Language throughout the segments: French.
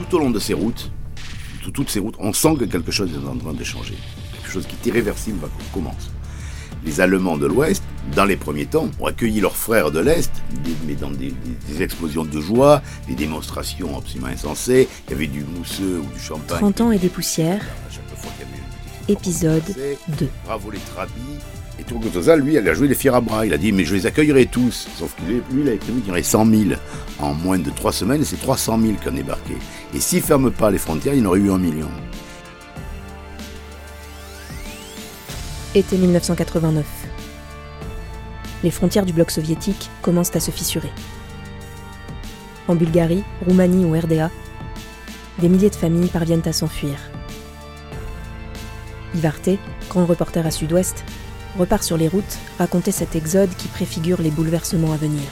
tout au long de ces routes, toutes ces routes, on sent que quelque chose est en train de changer. Quelque chose qui est irréversible va commence. Les Allemands de l'Ouest, dans les premiers temps, ont accueilli leurs frères de l'Est, mais dans des, explosions de joie, des démonstrations absolument insensées. Il y avait du mousseux ou du champagne. 30 ans et des poussières. Épisode 2. Bravo les trabis. Et Turgot lui, il a joué les fiers à bras. Il a dit, mais je les accueillerai tous. Sauf que lui, il qu'il y aurait 100 000 en moins de 3 semaines, et c'est 300 000 qui ont débarqué. Et s'il ne ferme pas les frontières, il en aurait eu un million. Été 1989. Les frontières du bloc soviétique commencent à se fissurer. En Bulgarie, Roumanie ou RDA, des milliers de familles parviennent à s'enfuir. Yves grand reporter à Sud-Ouest, repart sur les routes raconter cet exode qui préfigure les bouleversements à venir.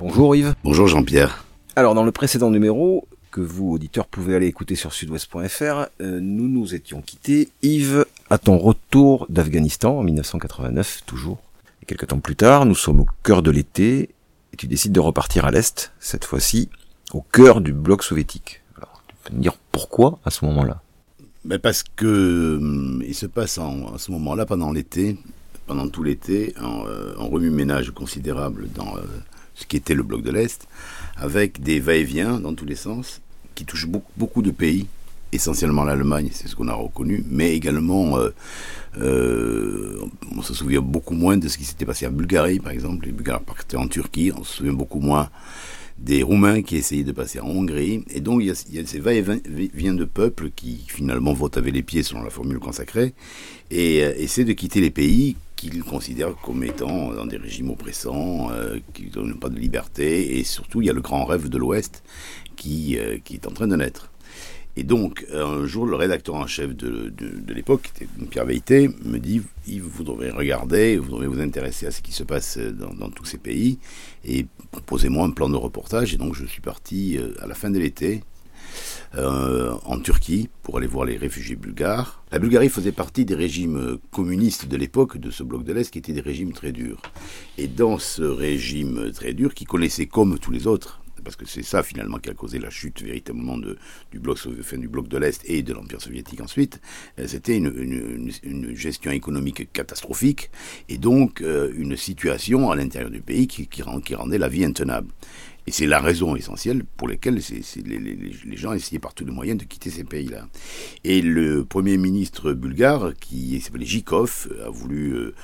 Bonjour Yves. Bonjour Jean-Pierre. Alors dans le précédent numéro, que vous auditeurs pouvez aller écouter sur sudouest.fr, euh, nous nous étions quittés. Yves, à ton retour d'Afghanistan en 1989 toujours. Et quelques temps plus tard, nous sommes au cœur de l'été et tu décides de repartir à l'Est, cette fois-ci au cœur du bloc soviétique. Alors, tu peux me dire pourquoi à ce moment-là? Mais parce que hum, il se passe en, ce moment-là, pendant l'été, pendant tout l'été, un, euh, remue-ménage considérable dans euh, ce qui était le bloc de l'Est, avec des va-et-vient dans tous les sens, qui touchent beaucoup, de pays, essentiellement l'Allemagne, c'est ce qu'on a reconnu, mais également, euh, on se souvient beaucoup moins de ce qui s'était passé en Bulgarie, par exemple. Les Bulgares partaient en Turquie, on se souvient beaucoup moins des Roumains qui essayaient de passer en Hongrie. Et donc, il y a, ces va-et-vient de peuples qui finalement votent avec les pieds selon la formule consacrée et euh, essaient de quitter les pays qu'ils considèrent comme étant dans des régimes oppressants, euh, qui ne donnent pas de liberté. Et surtout, il y a le grand rêve de l'Ouest qui, euh, qui est en train de naître. Et donc, un jour, le rédacteur en chef de, l'époque, Pierre Veilleté, me dit vous devrez regarder, vous devrez vous intéresser à ce qui se passe dans, dans tous ces pays, et proposez-moi un plan de reportage. Et donc, je suis parti euh, à la fin de l'été euh, en Turquie pour aller voir les réfugiés bulgares. La Bulgarie faisait partie des régimes communistes de l'époque, de ce bloc de l'Est, qui étaient des régimes très durs. Et dans ce régime très dur, qui connaissait comme tous les autres parce que c'est ça finalement qui a causé la chute véritablement du, bloc, du bloc de l'Est et de l'Empire soviétique ensuite, euh, c'était une, gestion économique catastrophique et donc euh, une situation à l'intérieur du pays qui, rendait la vie intenable. Et c'est la raison essentielle pour laquelle les, gens essayaient par tous les moyens de quitter ces pays-là. Et le premier ministre bulgare, qui s'appelait Zhikov, a voulu euh,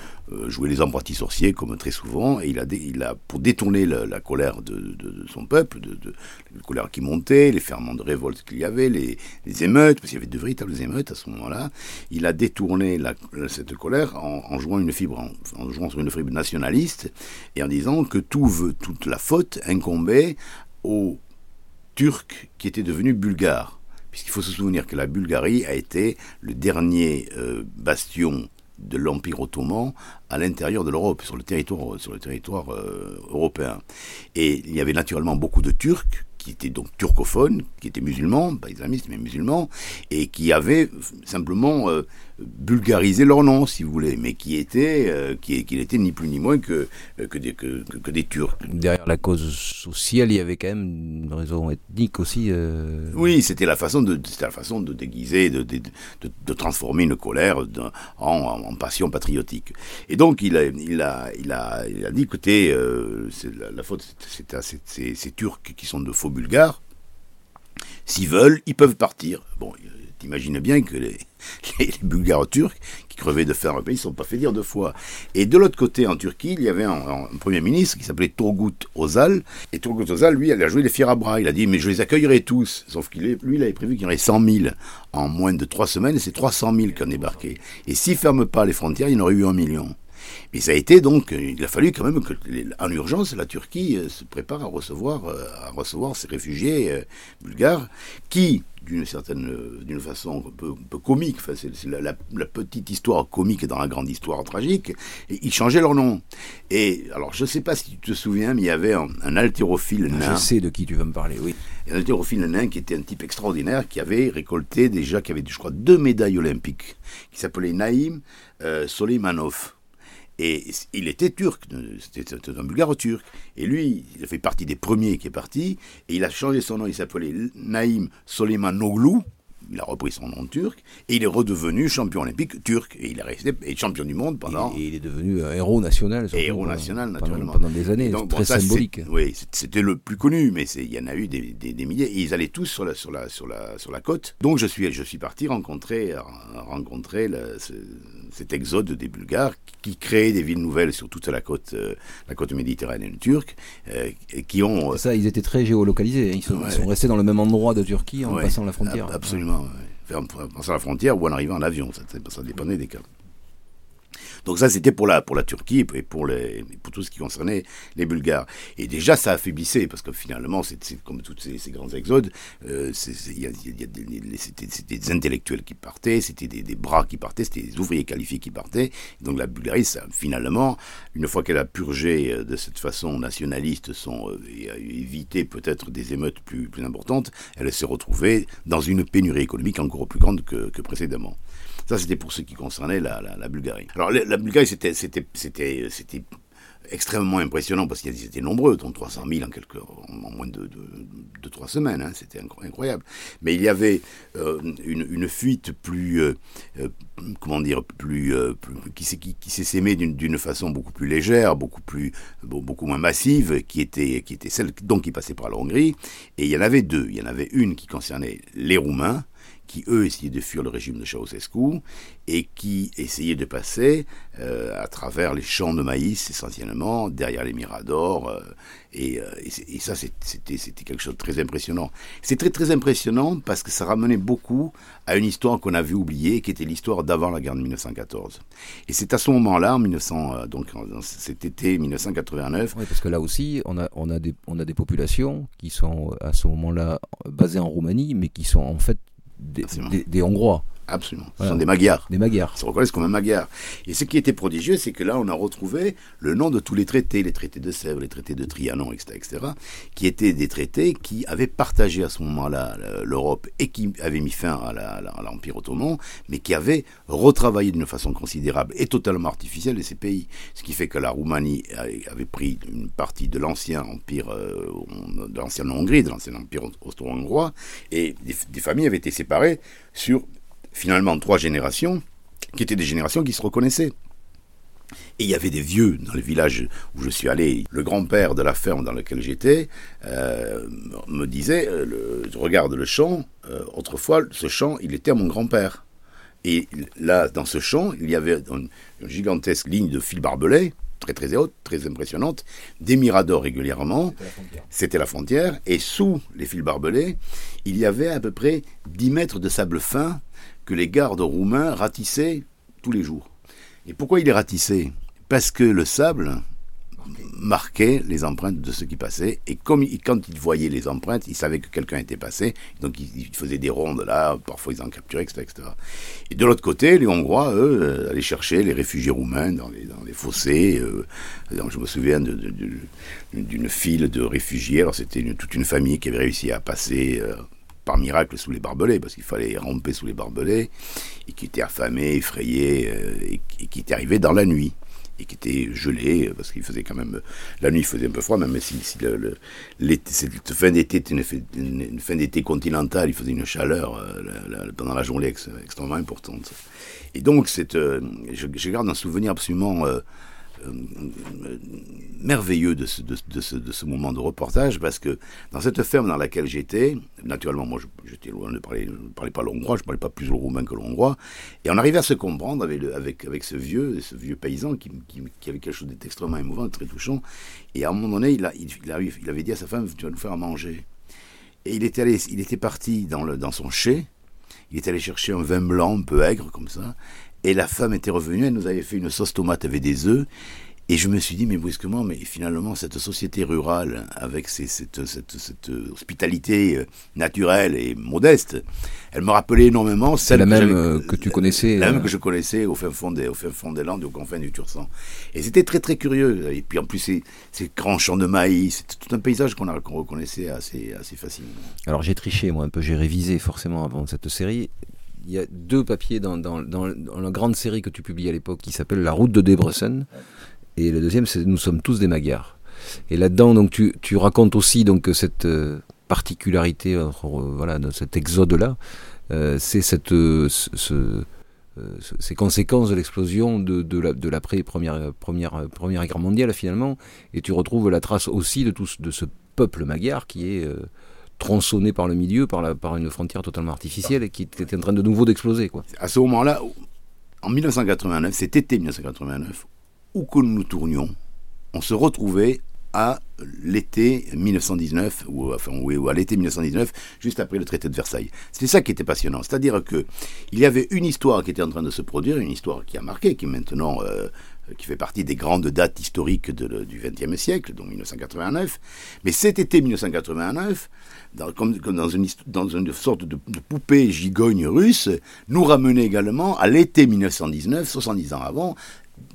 jouer les apprentis sorciers, comme très souvent, et il a, pour détourner la, colère de, son peuple, de, la colère qui montait, les ferments de révolte qu'il y avait, les, émeutes, parce qu'il y avait de véritables émeutes à ce moment-là, il a détourné cette colère en, jouant une fibre, en, jouant sur une fibre nationaliste, et en disant que tout toute la faute incombait aux Turcs qui étaient devenus bulgares. Puisqu'il faut se souvenir que la Bulgarie a été le dernier euh, bastion de l'Empire ottoman à l'intérieur de l'Europe, sur le territoire, euh, européen. Et il y avait naturellement beaucoup de Turcs qui étaient donc turcophones, qui étaient musulmans, pas islamistes mais musulmans, et qui avaient simplement euh, bulgarisé leur nom, si vous voulez, mais qui étaient, euh, qui, qui n'étaient ni plus ni moins que, euh, que, des, que, que, des Turcs. Derrière la cause sociale, il y avait quand même une raison ethnique aussi. Oui, c'était la façon de, la façon de déguiser, de, de, de, transformer une colère en, en, passion patriotique. Et donc il a, il a, il a, il a dit, écoutez, la, la, faute, c'est à ces, ces Turcs qui sont de faux bulgares, s'ils veulent, ils peuvent partir. Bon, t'imagines bien que les, Bulgares turcs, qui crevaient de faire un pays, ne sont pas fait dire deux fois. Et de l'autre côté, en Turquie, il y avait un, premier ministre qui s'appelait Turgut Ozal. Et Turgut Ozal, lui, il a joué les fiers à bras. Il a dit, mais je les accueillerai tous. Sauf qu'il lui, il avait prévu qu'il y aurait 100 000 en moins de trois semaines, et c'est 300 000 qui ont débarqué. Et s'il ne ferme pas les frontières, il y en aurait eu un million. Mais ça a été donc, il a fallu quand même que, en urgence, la Turquie euh, se prépare à recevoir, euh, à recevoir ces réfugiés euh, bulgares qui, d'une certaine, d'une façon un peu, comique, enfin, c'est la, petite histoire comique dans la grande histoire tragique, et ils changeaient leur nom. Et alors, je ne sais pas si tu te souviens, mais il y avait un, haltérophile nain. Je sais de qui tu vas me parler, oui. Un haltérophile nain qui était un type extraordinaire, qui avait récolté déjà, qui avait, je crois, deux médailles olympiques, qui s'appelait Naïm Solimanov Et il était turc, c'était un bulgare turc. Et lui, il a fait partie des premiers qui est parti, et il a changé son nom, il s'appelait Naïm Soleiman Noglu, il a repris son nom turc et il est redevenu champion olympique turc et il est resté champion du monde pendant. Et, il est devenu un héros national. héros national naturellement. Pendant, des années, donc, très symbolique. Oui, c'était le plus connu, mais il y en a eu des, des, milliers et ils allaient tous sur la sur la sur la sur la côte. Donc je suis je suis parti rencontrer rencontrer le, cet exode des Bulgares qui créaient des villes nouvelles sur toute la côte euh, la côte méditerranéenne turque euh, qui ont. Ça, ils étaient très géolocalisés. Hein. Ils sont, restés dans le même endroit de Turquie en passant la frontière. Absolument en passant la frontière ou en arrivant en avion, ça, ça dépendait des cas. Donc ça, c'était pour la, pour la Turquie et pour, les, pour tout ce qui concernait les Bulgares. Et déjà, ça affaiblissait, parce que finalement, c'est comme tous ces, grands exodes, c'était des intellectuels qui partaient, c'était des, bras qui partaient, c'était des ouvriers qualifiés qui partaient. Donc la Bulgarie, ça, finalement, une fois qu'elle a purgé euh, de cette façon nationaliste son, euh, et a évité peut-être des émeutes plus, plus importantes, elle s'est retrouvée dans une pénurie économique encore plus grande que, que précédemment. Ça, c'était pour ce qui concernait la, Bulgarie. Alors, la, Bulgarie, c'était, extrêmement impressionnant parce qu'ils étaient nombreux, dont 300 000 en, quelques, en moins de, de, trois semaines, hein, c'était incroyable. Mais il y avait euh, une, fuite plus, euh, euh comment dire, plus, qui, s'est, sémée d'une, d'une façon beaucoup plus légère, beaucoup plus, beaucoup moins massive, qui était, qui était celle donc qui passait par la Hongrie. Et il y en avait deux. Il y en avait une qui concernait les Roumains qui eux essayaient de fuir le régime de Ceausescu et qui essayaient de passer euh, à travers les champs de maïs essentiellement, derrière les miradors. Euh, et, euh, et, ça, c'était quelque chose de très impressionnant. C'est très très impressionnant parce que ça ramenait beaucoup à une histoire qu'on avait oubliée, qui était l'histoire d'avant la guerre de 1914. Et c'est à ce moment-là, en 1900, donc cet été 1989. Oui, parce que là aussi, on a, on a, des, on a des populations qui sont à ce moment-là basées en Roumanie, mais qui sont en fait des, Hongrois. Absolument. Ce sont des Magyars. Des Magyars. Ils se reconnaissent comme un Magyars. Et ce qui était prodigieux, c'est que là, on a retrouvé le nom de tous les traités, les traités de Sèvres, les traités de Trianon, etc., etc., qui étaient des traités qui avaient partagé à ce moment-là l'Europe et qui avaient mis fin à l'Empire ottoman, mais qui avaient retravaillé d'une façon considérable et totalement artificielle ces pays. Ce qui fait que la Roumanie avait pris une partie de l'ancien empire, euh, de l'ancienne Hongrie, de l'ancien empire austro-hongrois, et des, des familles avaient été séparées sur finalement trois générations, qui étaient des générations qui se reconnaissaient. Et il y avait des vieux dans le village où je suis allé. Le grand-père de la ferme dans laquelle j'étais euh, me disait euh, le, Regarde le champ, euh, autrefois, ce champ, il était à mon grand-père. Et là, dans ce champ, il y avait une, une gigantesque ligne de fil barbelé, très très haute, très impressionnante, des miradors régulièrement. C'était la, la, frontière. Et sous les fils barbelés, il y avait à peu près 10 mètres de sable fin que les gardes roumains ratissaient tous les jours. Et pourquoi il les ratissait Parce que le sable marquait les empreintes de ceux qui passaient, et quand ils voyaient les empreintes, ils savaient que quelqu'un était passé, donc ils, faisaient des rondes là, parfois ils en capturaient, etc. Et de l'autre côté, les Hongrois, eux, euh, allaient chercher les réfugiés roumains dans les, dans les fossés. Euh, je me souviens d'une file de réfugiés, alors c'était toute une famille qui avait réussi à passer... Euh, par miracle sous les barbelés, parce qu'il fallait ramper sous les barbelés, et qui était affamé, effrayé, euh, et, qui était arrivé dans la nuit, et qui était gelé, euh, parce qu'il faisait quand même... La nuit, il faisait un peu froid, même si, si le, cette fin d'été était une, fin d'été continentale, il faisait une chaleur euh, pendant la journée extrêmement importante. Et donc, cette, je, garde un souvenir absolument merveilleux de ce, de, ce, de ce, moment de reportage parce que dans cette ferme dans laquelle j'étais, naturellement, moi j'étais loin de parler, je ne parlais pas l'hongrois, je ne parlais pas plus le roumain que l'hongrois, et on arrivait à se comprendre avec, avec, avec ce vieux ce vieux paysan qui, qui, avait quelque chose d'extrêmement émouvant, très touchant, et à un moment donné, il, a, il, il, avait dit à sa femme, tu vas nous faire manger. Et il était, il était parti dans, le, dans son chai, il était allé chercher un vin blanc un peu aigre comme ça, et la femme était revenue, elle nous avait fait une sauce tomate avec des œufs. Et je me suis dit, mais brusquement, mais finalement, cette société rurale, avec cette, cette, cette, hospitalité euh, naturelle et modeste, elle me rappelait énormément celle la que même euh, que tu connaissais. La même euh, que je connaissais au fin fond des, au fin fond des Landes, au confins du Tursan. Et c'était très, très curieux. Et puis, en plus, ces, ces grands champs de maïs, c'était tout un paysage qu'on qu reconnaissait assez, assez facilement. Alors, j'ai triché, moi, un peu, j'ai révisé forcément avant cette série il y a deux papiers dans, dans, dans, la grande série que tu publies à l'époque qui s'appelle La route de Debrecen. Et le deuxième, c'est Nous sommes tous des Magyars. Et là-dedans, donc, tu, tu, racontes aussi donc cette euh, particularité, euh, voilà, de cet exode-là. Euh, c'est cette, ce, ces conséquences de l'explosion de, de l'après première, première, première guerre mondiale finalement, et tu retrouves la trace aussi de tout de ce peuple magyar qui est tronçonné par le milieu, par, une frontière totalement artificielle et qui était en train de nouveau d'exploser. Quoi. À ce moment-là, en 1989, cet été 1989, où que nous nous tournions, on se retrouvait à l'été 1919, ou, enfin, ou à l'été 1919, juste après le traité de Versailles. C'était ça qui était passionnant. C'est-à-dire que il y avait une histoire qui était en train de se produire, une histoire qui a marqué, qui maintenant euh, qui fait partie des grandes dates historiques du XXe siècle, donc 1989. Mais cet été 1989, comme, dans, une, dans, une, sorte de, poupée gigogne russe, nous ramenait également à l'été 1919, 70 ans avant,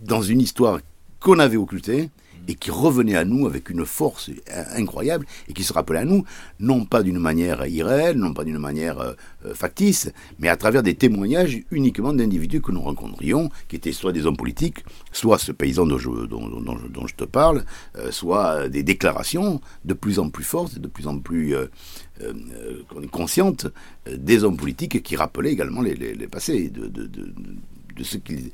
dans une histoire qu'on avait occultée, et qui revenait à nous avec une force incroyable et qui se rappelait à nous, non pas d'une manière irréelle, non pas d'une manière euh, euh, factice, mais à travers des témoignages uniquement d'individus que nous rencontrions, qui étaient soit des hommes politiques, soit ce paysan dont je, te parle, euh, soit des déclarations de plus en plus fortes, de plus en plus conscientes des hommes politiques qui rappelaient également les, passés, de, de, de, ce qu'ils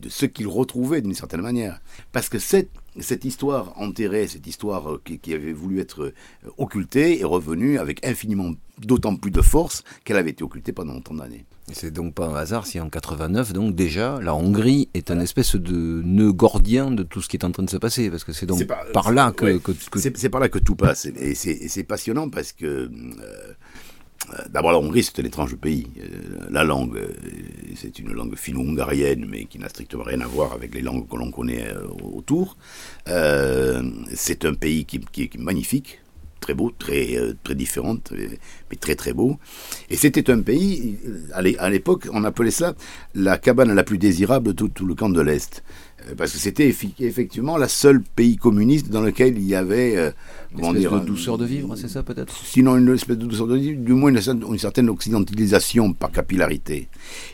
de ce qu'il retrouvait d'une certaine manière. Parce que cette, cette histoire enterrée, cette histoire euh, qui, avait voulu être euh, occultée, est revenue avec infiniment d'autant plus de force qu'elle avait été occultée pendant autant d'années. C'est donc pas un hasard si en 89, donc déjà, la Hongrie est un espèce de nœud gordien de tout ce qui est en train de se passer, parce que c'est donc par, là que... C'est par là que tout passe, et c'est passionnant parce que... Euh, d'abord, la Hongrie, c'est un étrange pays. Euh, la langue, euh, c'est une langue finno-hongarienne, mais qui n'a strictement rien à voir avec les langues que l'on connaît autour. c'est un pays qui, est magnifique, très beau, très, très différent, mais très très beau. Et c'était un pays, à l'époque, on appelait ça la cabane la plus désirable de tout le camp de l'Est. Euh, parce que c'était effectivement la seule pays communiste dans lequel il y avait euh, une espèce de douceur de vivre, c'est ça peut-être? Sinon une espèce de douceur de vivre, du moins une, certaine occidentalisation par capillarité.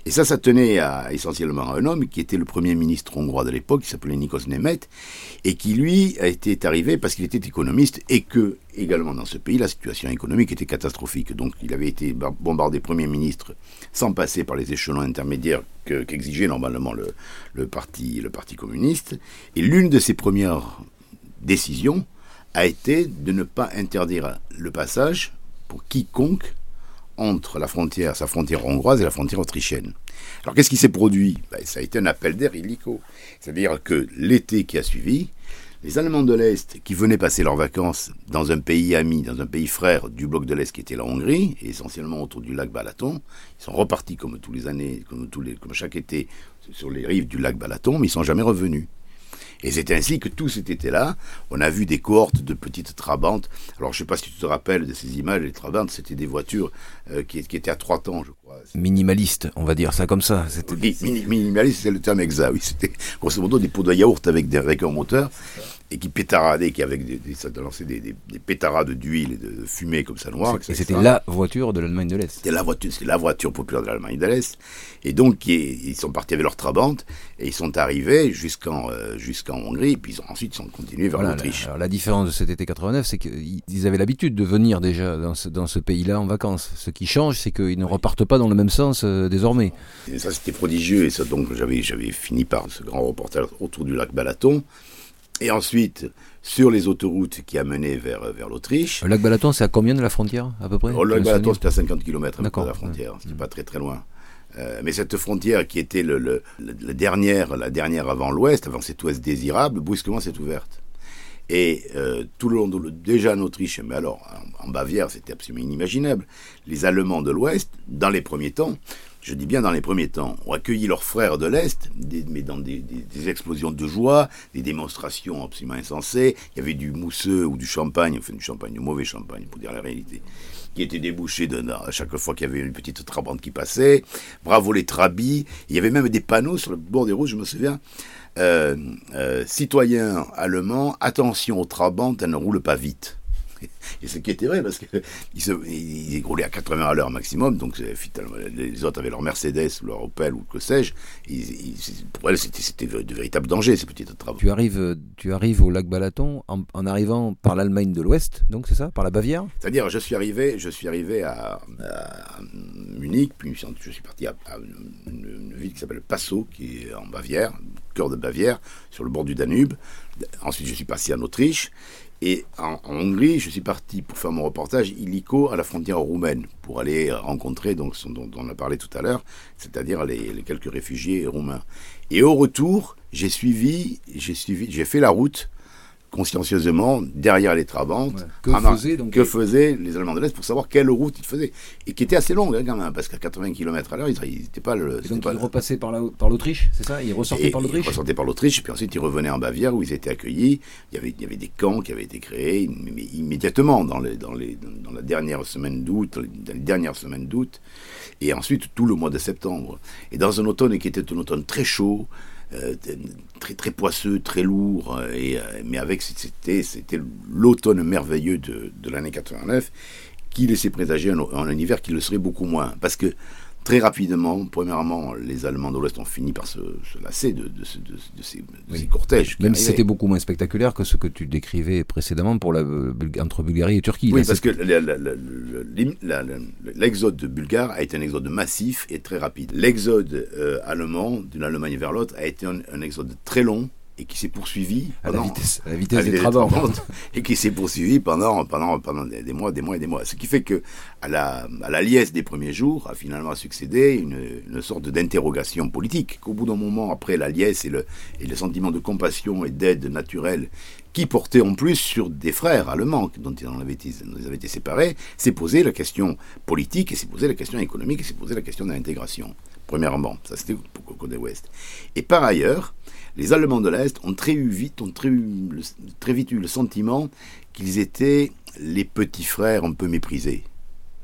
Et ça, ça tenait à, essentiellement à un homme qui était le premier ministre hongrois de l'époque, qui s'appelait Nikos Nemeth, et qui lui été arrivé parce qu'il était économiste et que également dans ce pays la situation économique était catastrophique. Donc il avait été bombardé premier ministre sans passer par les échelons intermédiaires qu'exigeait normalement le, le, parti, le Parti communiste. Et l'une de ses premières décisions a été de ne pas interdire le passage pour quiconque entre la frontière, sa frontière hongroise et la frontière autrichienne. Alors qu'est-ce qui s'est produit? Ben, Ça a été un appel d'air illico. C'est-à-dire que l'été qui a suivi, les Allemands de l'Est, qui venaient passer leurs vacances dans un pays ami, dans un pays frère du bloc de l'Est qui était la Hongrie, et essentiellement autour du lac Balaton, ils sont repartis comme tous les années, comme, tous les, comme chaque été, sur les rives du lac Balaton, mais ils sont jamais revenus. Et c'est ainsi que tout cet été-là, on a vu des cohortes de petites trabantes. Alors je ne sais pas si tu te rappelles de ces images, les trabantes, c'était des voitures euh, qui, étaient à trois temps, je crois. Minimaliste, on va dire ça comme ça. Oui, minimaliste, c'est le terme exact. Oui, c'était grosso modo des pots de yaourt avec, des, avec un moteur et qui pétaradaient, qui avec des, des, des, des, des pétarades d'huile et de fumée comme ça noire. Et c'était la voiture de l'Allemagne de l'Est. C'était la voiture, c'était la voiture populaire de l'Allemagne de l'Est. Et donc ils sont partis avec leur trabante et ils sont arrivés jusqu'en euh, jusqu'en Hongrie. Et puis ils ont, ensuite ils sont continués vers l'Autriche. La, la différence de cet été 89, c'est qu'ils avaient l'habitude de venir déjà dans ce, dans ce pays-là en vacances. Ce qui change, c'est qu'ils ne repartent pas dans le même sens euh, désormais. Et ça c'était prodigieux et ça donc j'avais j'avais fini par ce grand reportage autour du lac Balaton. Et ensuite, sur les autoroutes qui amenaient vers, vers l'Autriche. Le lac Balaton, c'est à combien de la frontière, à peu près Le lac Balaton, c'était à 50 km de la frontière. C'était pas très très loin. Euh, mais cette frontière qui était le, la, dernière, la dernière avant l'Ouest, avant cet Ouest désirable, brusquement s'est ouverte. Et euh, tout le long de déjà en Autriche, mais alors en Bavière, c'était absolument inimaginable. Les Allemands de l'Ouest, dans les premiers temps, je dis bien dans les premiers temps, ont accueilli leurs frères de l'Est, mais dans des, explosions de joie, des démonstrations absolument insensées. Il y avait du mousseux ou du champagne, enfin du champagne, du mauvais champagne, pour dire la réalité, qui était débouché de, à chaque fois qu'il y avait une petite trabante qui passait. Bravo les trabis. Il y avait même des panneaux sur le bord des routes, je me souviens. Euh, euh, citoyens allemands, attention aux trabantes, elles ne roulent pas vite. Et ce qui était vrai, parce qu'ils ils, ils roulaient à 80 à l'heure maximum, donc les autres avaient leur Mercedes ou leur Opel ou que sais-je. Pour elles, c'était de véritables dangers, ces petites travaux. Tu arrives, tu arrives au lac Balaton en, arrivant par l'Allemagne de l'Ouest, donc c'est ça Par la Bavière? C'est-à-dire, je suis arrivé, je suis arrivé à, Munich, puis je suis parti à, une, ville qui s'appelle Passau, qui est en Bavière, cœur de Bavière, sur le bord du Danube. Ensuite, je suis passé en Autriche. Et en, Hongrie, je suis parti pour faire mon reportage illico à la frontière roumaine, pour aller rencontrer donc dont, on a parlé tout à l'heure, c'est-à-dire les, quelques réfugiés roumains. Et au retour, j'ai suivi, j'ai suivi, j'ai fait la route consciencieusement derrière les trabantes. Que, faisaient, donc, que faisaient les Allemands de l'Est pour savoir quelle route ils faisaient. Et qui était assez longue hein, quand même, parce qu'à 80 km à l'heure, ils n'étaient pas le. donc pas ils repassaient par l'Autriche, c'est ça? Ils ressortaient par l'Autriche? Ils ressortaient par l'Autriche, puis ensuite ils revenaient en Bavière où ils étaient accueillis. Il y avait, il y avait des camps qui avaient été créés immédiatement dans, les, dans, les, dans la dernière semaine d'août, dans les dernières semaines d'août, et ensuite tout le mois de septembre. Et dans un automne qui était un automne très chaud, très très poisseux, très lourd, euh, et, euh, mais avec c'était l'automne merveilleux de, de l'année 89 qui laissait présager un, un, hiver qui le serait beaucoup moins, parce que Très rapidement, premièrement, les Allemands de l'Ouest ont fini par se, lasser de, ces, cortèges. Même si c'était beaucoup moins spectaculaire que ce que tu décrivais précédemment pour la, entre Bulgarie et Turquie. Oui, parce que l'exode de Bulgare a été un exode massif et très rapide. L'exode euh, allemand d'une Allemagne vers l'autre a été un exode très long et qui s'est poursuivi à la vitesse, à la vitesse des travaux et qui s'est poursuivi pendant pendant pendant des mois, des mois et des mois. Ce qui fait que à la à la liesse des premiers jours a finalement succédé une, une sorte d'interrogation politique. Qu'au bout d'un moment, après la liesse et le et le sentiment de compassion et d'aide naturelle qui portait en plus sur des frères allemands dont ils, avaient été, ils avaient été séparés, s'est posé la question politique et s'est posé la question économique et s'est posé la question de l'intégration. Premièrement, ça c'était pour côté ouest. Et par ailleurs, les Allemands de l'Est ont très, vite, très, très vite eu le sentiment qu'ils étaient les petits frères un peu méprisés,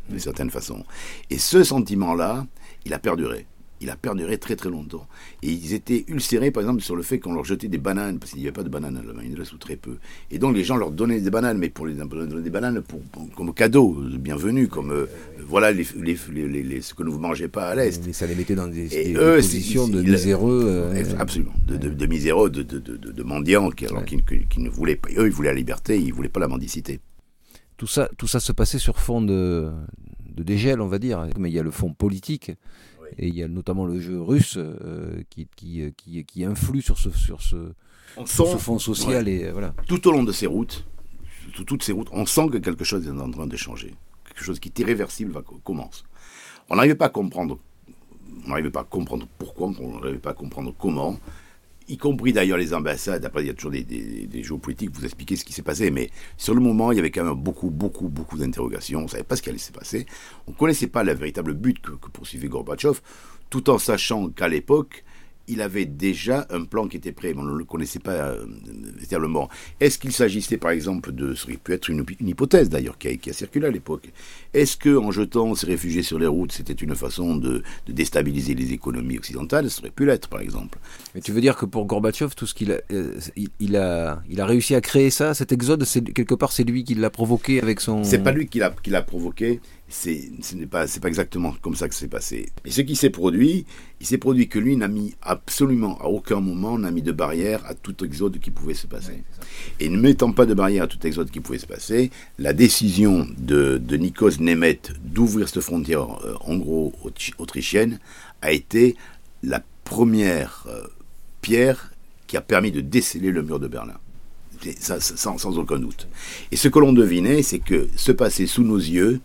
d'une certaine façon. Et ce sentiment-là, il a perduré il a perduré très très longtemps. Et ils étaient ulcérés, par exemple, sur le fait qu'on leur jetait des bananes, parce qu'il n'y avait pas de bananes à l'Allemagne de ou très peu. Et donc les gens leur donnaient des bananes, mais pour les des bananes pour, comme cadeau, bienvenue, comme euh, voilà les, les, ce que ne vous mangez pas à l'Est. Mais ça les mettait dans des, positions de miséreux. Euh, absolument, de, de, miséreux, de, de, mendiants, qui, alors, qui, ne voulaient pas, eux ils voulaient la liberté, ils ne voulaient pas la mendicité. Tout ça, tout ça se passait sur fond de, de dégel, on va dire. Mais il y a le fond politique et il y a notamment le jeu russe euh, qui, qui, euh, qui, qui, influe sur ce, sur ce, ce fond social. Et, voilà. Tout au long de ces routes, toutes ces routes, on sent que quelque chose est en train de changer. Quelque chose qui est irréversible va, commence. On n'arrivait pas à comprendre. On n'arrivait pas à comprendre pourquoi, on n'arrivait pas à comprendre comment y compris d'ailleurs les ambassades. Après, il y a toujours des, des, géopolitiques, vous expliquez ce qui s'est passé, mais sur le moment, il y avait quand même beaucoup, beaucoup, beaucoup d'interrogations. On ne savait pas ce qui allait se passer. On ne connaissait pas le véritable but que, que poursuivait Gorbatchev, tout en sachant qu'à l'époque, il avait déjà un plan qui était prêt, mais on ne le connaissait pas euh, véritablement. Est-ce qu'il s'agissait par exemple de, ce qui peut être une, hypothèse d'ailleurs qui a, circulé à l'époque, est-ce que en jetant ces réfugiés sur les routes, c'était une façon de, déstabiliser les économies occidentales? Ça aurait pu l'être par exemple. Mais tu veux dire que pour Gorbatchev, tout ce qu'il a, euh, il, a, il a réussi à créer ça, cet exode, c'est quelque part c'est lui qui l'a provoqué avec son. C'est pas lui qui l'a provoqué, ce n'est pas, c'est pas exactement comme ça que c'est passé. Et ce qui s'est produit, il s'est produit que lui n'a mis absolument à aucun moment n'a mis de barrière à tout exode qui pouvait se passer. et ne mettant pas de barrière à tout exode qui pouvait se passer, la décision de, de Nikos Nemeth d'ouvrir cette frontière euh, en gros autrichienne a été la première euh, pierre qui a permis de déceler le mur de Berlin. Ça, sans, sans, aucun doute. Et ce que l'on devinait, c'est que se passait sous nos yeux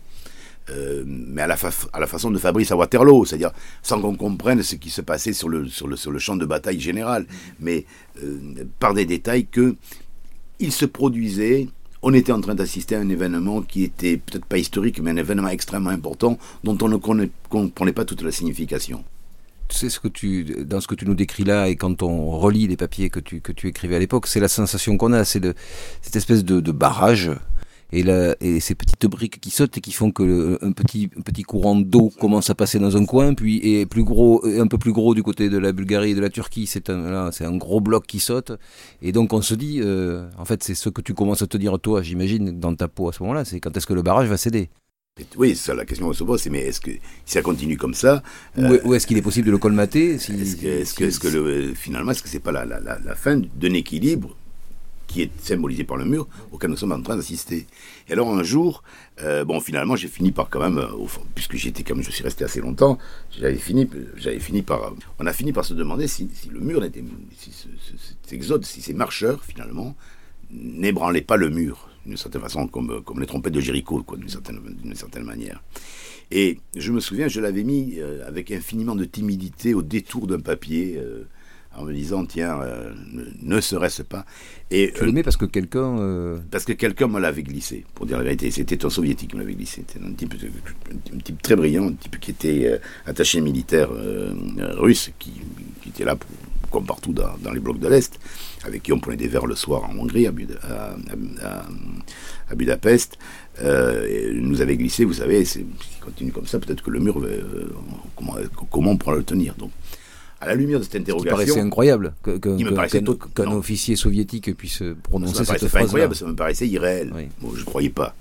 euh, mais à la, façon de Fabrice à Waterloo, c'est-à-dire sans qu'on comprenne ce qui se passait sur le, champ de bataille général, mais euh, par des détails que il se produisait, on était en train d'assister à un événement qui était peut-être pas historique, mais un événement extrêmement important dont on ne comprenait pas toute la signification. Tu sais ce que tu, dans ce que tu nous décris là, et quand on relit les papiers que tu, écrivais à l'époque, c'est la sensation qu'on a, c'est cette espèce de barrage et, là, et ces petites briques qui sautent et qui font que un petit, un petit courant d'eau commence à passer dans un coin, puis est plus gros, un peu plus gros du côté de la Bulgarie et de la Turquie. C'est un, là, c'est un gros bloc qui saute. Et donc on se dit, euh, en fait, c'est ce que tu commences à te dire toi, j'imagine, dans ta peau à ce moment-là, c'est quand est-ce que le barrage va céder? Oui, ça, la question se pose, c'est mais est-ce que si ça continue comme ça, euh, ou, est-ce qu'il est possible de le colmater si, Est-ce que, est-ce que, est-ce que le, finalement, est-ce que c'est pas la, la, la, la fin d'un équilibre qui est symbolisé par le mur, auquel nous sommes en train d'assister. Et alors un jour, euh, bon finalement j'ai fini par quand même, euh, fond, puisque j'étais comme je suis resté assez longtemps, j'avais fini, j'avais fini par, on a fini par se demander si, le mur n'était, si ce, ce, cet exode, si ces marcheurs finalement n'ébranlaient pas le mur d'une certaine façon, comme, comme les trompettes de Jéricho, quoi, d'une certaine, d'une certaine manière. Et je me souviens, je l'avais mis euh, avec infiniment de timidité au détour d'un papier. Euh, en me disant tiens euh, ne, ne serait-ce pas. Et tu mets parce que quelqu'un euh... parce que quelqu'un me l'avait glissé pour dire la vérité. C'était un soviétique qui me l'avait glissé. C'était un type un type très brillant un type qui était euh, attaché militaire euh, russe qui, qui, était là pour, comme partout dans, dans, les blocs de l'est avec qui on prenait des verres le soir en Hongrie à, Buda, à, à, à Budapest. Euh, nous avait glissé vous savez s'il continue comme ça. Peut-être que le mur comment, comment on pourra le tenir. Donc à la lumière de cette interrogation. Ça me paraissait incroyable qu'un qu qu qu officier soviétique puisse prononcer ça cette phrase. incroyable, ça me paraissait irréel. Oui. Bon, je ne croyais pas.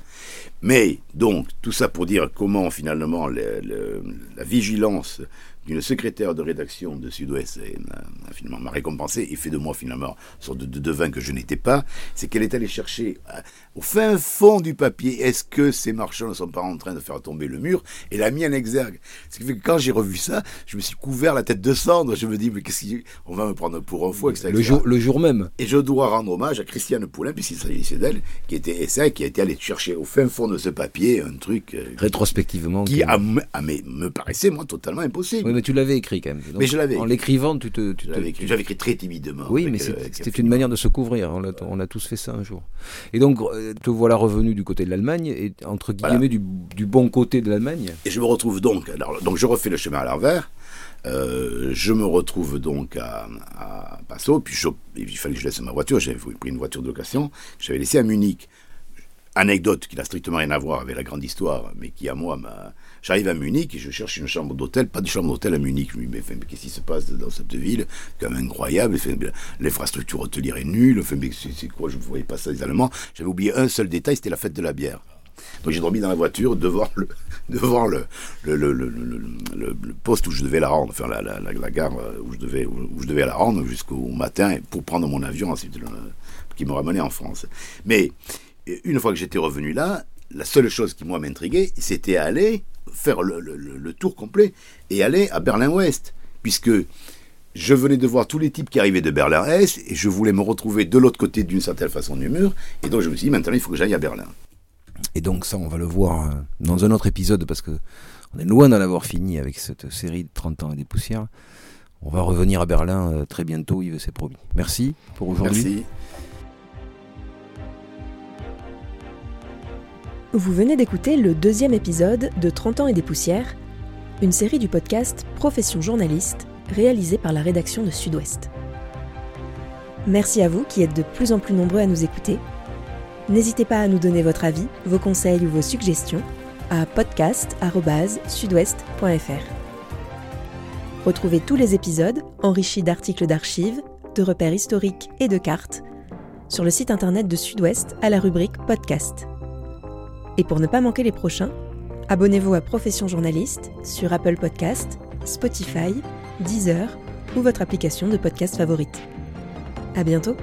Mais donc, tout ça pour dire comment finalement le, le, la vigilance d'une secrétaire de rédaction de Sud-Ouest m'a finalement m'a récompensé et fait de moi finalement une sorte de, de devin que je n'étais pas, c'est qu'elle est allée chercher à, au fin fond du papier est-ce que ces marchands ne sont pas en train de faire tomber le mur? Et l'a mis en exergue. Ce qui fait que quand j'ai revu ça, je me suis couvert la tête de cendre. Je me dis mais qu'est-ce qu'on va me prendre pour un fou etc. Le jour, le jour même. Et je dois rendre hommage à Christiane Poulain puisqu'il s'agissait d'elle qui était essai, qui a été allée chercher au fin fond de ce papier un truc euh, rétrospectivement qui, a, a, me paraissait moi totalement impossible. Oui, mais tu l'avais écrit quand même. Donc, mais je l'avais. En l'écrivant, tu te. Tu j'avais écrit, écrit, très timidement. Oui, mais c'était une manière de se couvrir. On a, on a, tous fait ça un jour. Et donc, te voilà revenu du côté de l'Allemagne et entre guillemets voilà. du, du, bon côté de l'Allemagne. Et je me retrouve donc. Alors, donc, je refais le chemin à l'envers. Euh, je me retrouve donc à, à Passau, puis je, il fallait que je laisse ma voiture. J'avais pris une voiture de location. J'avais laissé à Munich. Anecdote qui n'a strictement rien à voir avec la grande histoire, mais qui à moi m'a J'arrive à Munich et je cherche une chambre d'hôtel, pas de chambre d'hôtel à Munich. Mais, mais qu'est-ce qui se passe dans cette ville? Quand même incroyable. L'infrastructure hôtelière est nulle. C'est quoi? Je ne voyais pas ça des Allemands. J'avais oublié un seul détail, c'était la fête de la bière. Donc j'ai dormi dans la voiture devant le, devant le, le, le, le, poste où je devais la rendre, enfin la, la, la, gare où je devais, où je devais la rendre jusqu'au matin pour prendre mon avion ensuite qui me ramenait en France. Mais une fois que j'étais revenu là, la seule chose qui moi m'intriguait, c'était aller faire le, le, le, tour complet et aller à Berlin-Ouest, puisque je venais de voir tous les types qui arrivaient de Berlin-Est et je voulais me retrouver de l'autre côté d'une certaine façon du mur, et donc je me suis dit maintenant il faut que j'aille à Berlin. Et donc ça, on va le voir dans un autre épisode parce que on est loin d'en avoir fini avec cette série de 30 ans et des poussières. On va revenir à Berlin très bientôt, Yves, c'est promis. Merci pour aujourd'hui. Merci. Vous venez d'écouter le deuxième épisode de 30 ans et des poussières, une série du podcast Profession journaliste réalisée par la rédaction de Sud-Ouest. Merci à vous qui êtes de plus en plus nombreux à nous écouter. N'hésitez pas à nous donner votre avis, vos conseils ou vos suggestions à podcast.sudouest.fr. Retrouvez tous les épisodes enrichis d'articles d'archives, de repères historiques et de cartes sur le site internet de Sud-Ouest à la rubrique Podcast. Et pour ne pas manquer les prochains, abonnez-vous à Profession Journaliste sur Apple Podcast, Spotify, Deezer ou votre application de podcast favorite. À bientôt!